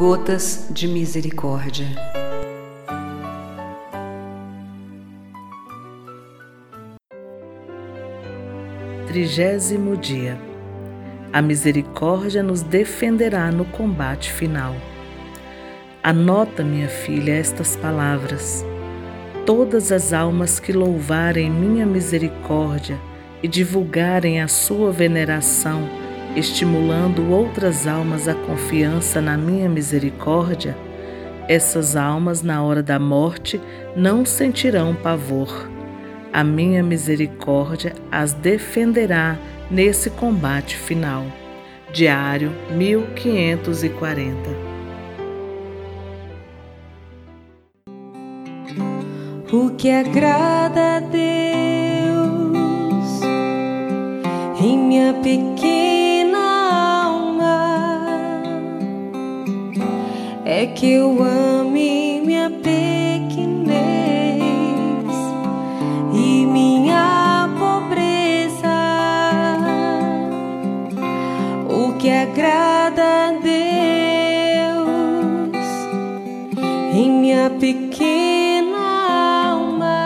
Gotas de Misericórdia. Trigésimo dia. A misericórdia nos defenderá no combate final. Anota, minha filha, estas palavras. Todas as almas que louvarem minha misericórdia e divulgarem a sua veneração, estimulando outras almas à confiança na minha misericórdia, essas almas, na hora da morte, não sentirão pavor. A minha misericórdia as defenderá nesse combate final. Diário 1540 O que agrada a Deus em minha pequena é que eu ame minha pequenez e minha pobreza. O que agrada a Deus em minha pequena alma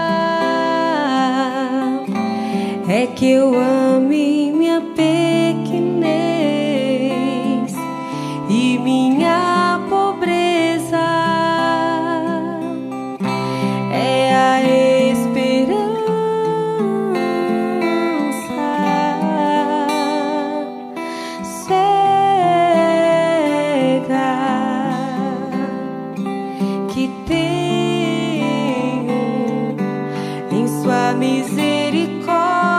é que eu ame misericórdia.